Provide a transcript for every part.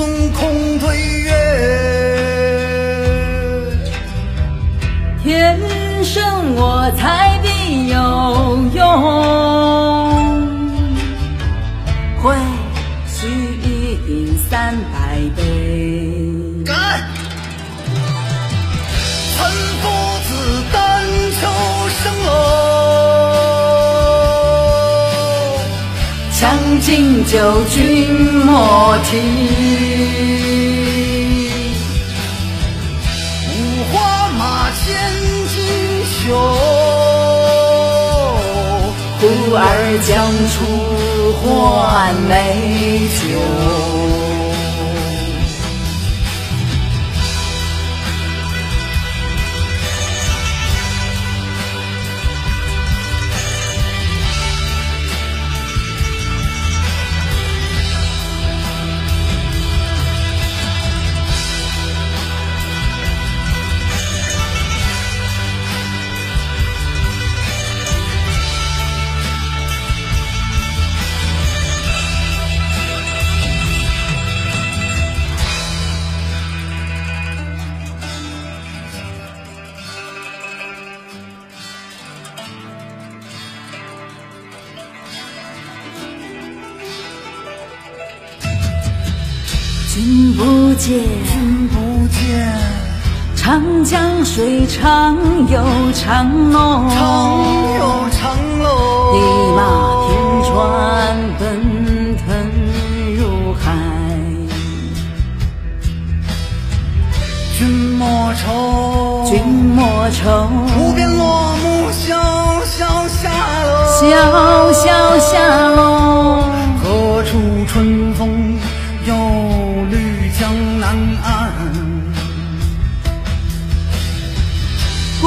金樽空对月。天生我材必有用，会须一饮三百杯。将进酒，君莫停。五花马，千金裘。呼儿将出换美酒。见，君不见，长江水长又长哦，长又长喽。一马天川奔腾入海。君莫愁，君莫愁，无边落木萧萧下喽。萧萧下落。何处春风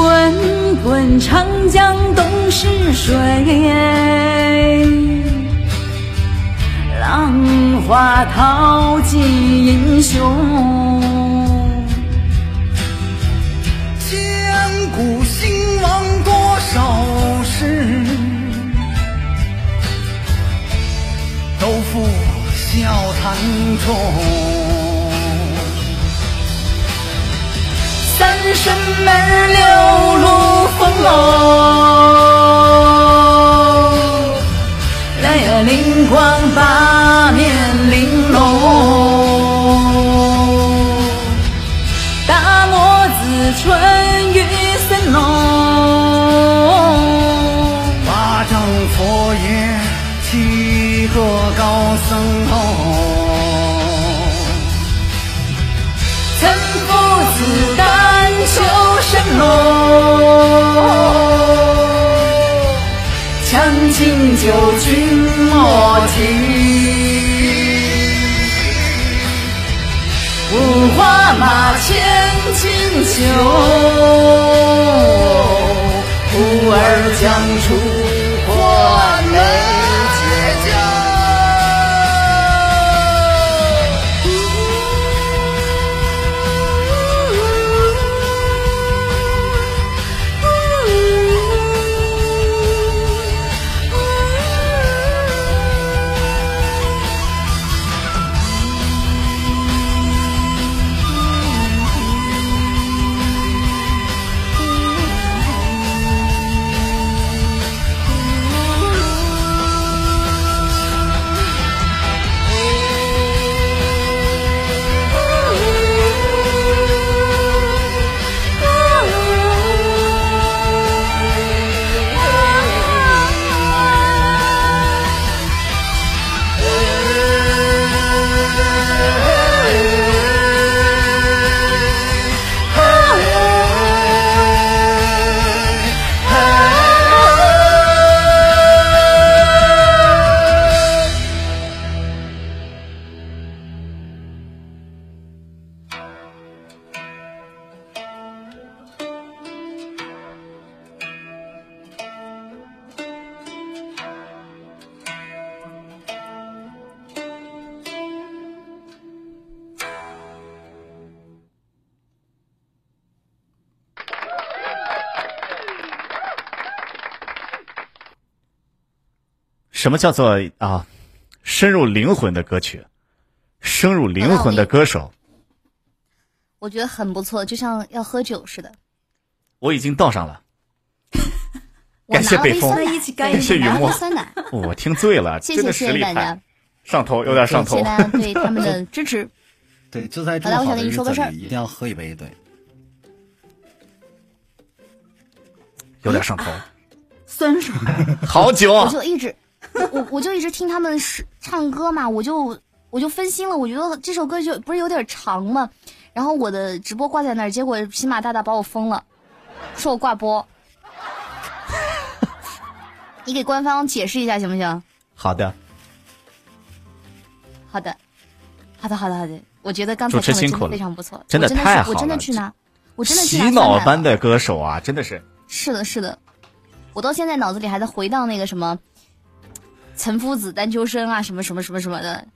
滚滚长江东逝水，浪花淘尽英雄。千古兴亡多少事？都付笑谈中。三生儿六光八面玲珑，大漠子春雨森浓，八丈佛爷七个高僧哦。岑夫子，丹丘生喽。将进酒，君莫停。五花马，千金裘。呼儿将出换什么叫做啊，深入灵魂的歌曲，深入灵魂的歌手。我觉得很不错，就像要喝酒似的。我已经倒上了。感谢北风，感谢雨墨。我听醉了，谢谢谢谢大家，上头有点上头。谢谢大家对他们的 支持。对，就在这么好的日子里，一定要喝一杯，对。有点上头，酸爽。好酒，我就一直，我我就一直听他们是唱歌嘛，我就我就分心了。我觉得这首歌就不是有点长吗？然后我的直播挂在那儿，结果喜马大大把我封了，说我挂播。你给官方解释一下行不行？好的，好的，好的，好的，好的。我觉得刚才唱的真的非常不错，真的太好了。我真的去拿，我真的洗脑般的歌手啊，真的是。是的，是的，我到现在脑子里还在回荡那个什么，岑夫子、丹丘生啊，什么什么什么什么的，